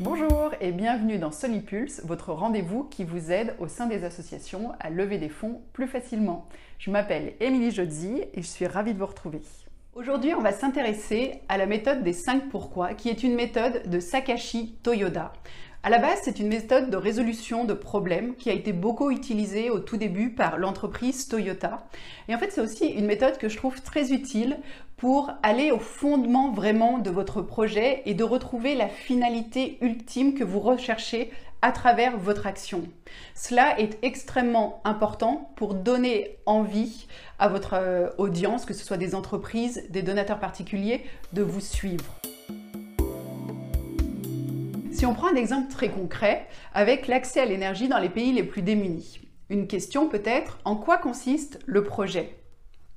Bonjour et bienvenue dans Solipulse, votre rendez-vous qui vous aide au sein des associations à lever des fonds plus facilement. Je m'appelle Émilie Jodzi et je suis ravie de vous retrouver. Aujourd'hui, on va s'intéresser à la méthode des 5 pourquoi, qui est une méthode de Sakashi Toyoda. À la base, c'est une méthode de résolution de problèmes qui a été beaucoup utilisée au tout début par l'entreprise Toyota. Et en fait, c'est aussi une méthode que je trouve très utile pour aller au fondement vraiment de votre projet et de retrouver la finalité ultime que vous recherchez à travers votre action. Cela est extrêmement important pour donner envie à votre euh, audience, que ce soit des entreprises, des donateurs particuliers, de vous suivre. Si on prend un exemple très concret avec l'accès à l'énergie dans les pays les plus démunis, une question peut être en quoi consiste le projet?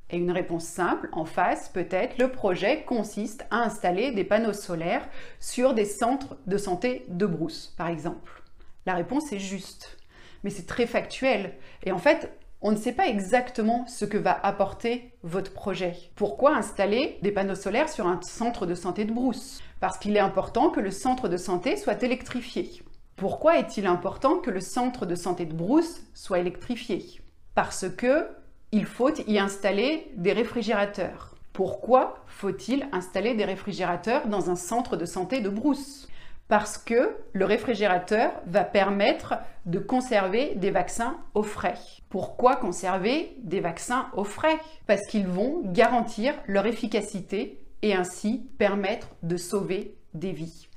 Et une réponse simple en face peut être le projet consiste à installer des panneaux solaires sur des centres de santé de brousse, par exemple. La réponse est juste, mais c'est très factuel. Et en fait, on ne sait pas exactement ce que va apporter votre projet. Pourquoi installer des panneaux solaires sur un centre de santé de brousse? Parce qu'il est important que le centre de santé soit électrifié. Pourquoi est-il important que le centre de santé de brousse soit électrifié? Parce que il faut y installer des réfrigérateurs. Pourquoi faut-il installer des réfrigérateurs dans un centre de santé de brousse? Parce que le réfrigérateur va permettre de conserver des vaccins au frais. Pourquoi conserver des vaccins au frais? Parce qu'ils vont garantir leur efficacité et ainsi permettre de sauver des vies.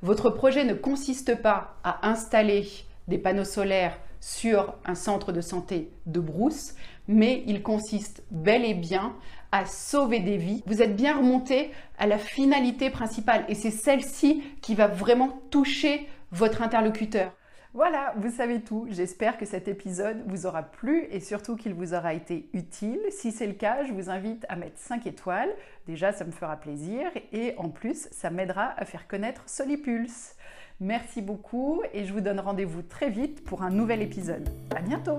Votre projet ne consiste pas à installer des panneaux solaires sur un centre de santé de brousse, mais il consiste bel et bien à sauver des vies. Vous êtes bien remonté à la finalité principale et c'est celle-ci qui va vraiment toucher votre interlocuteur. Voilà, vous savez tout. J'espère que cet épisode vous aura plu et surtout qu'il vous aura été utile. Si c'est le cas, je vous invite à mettre 5 étoiles. Déjà, ça me fera plaisir et en plus, ça m'aidera à faire connaître Solipulse. Merci beaucoup et je vous donne rendez-vous très vite pour un nouvel épisode. À bientôt!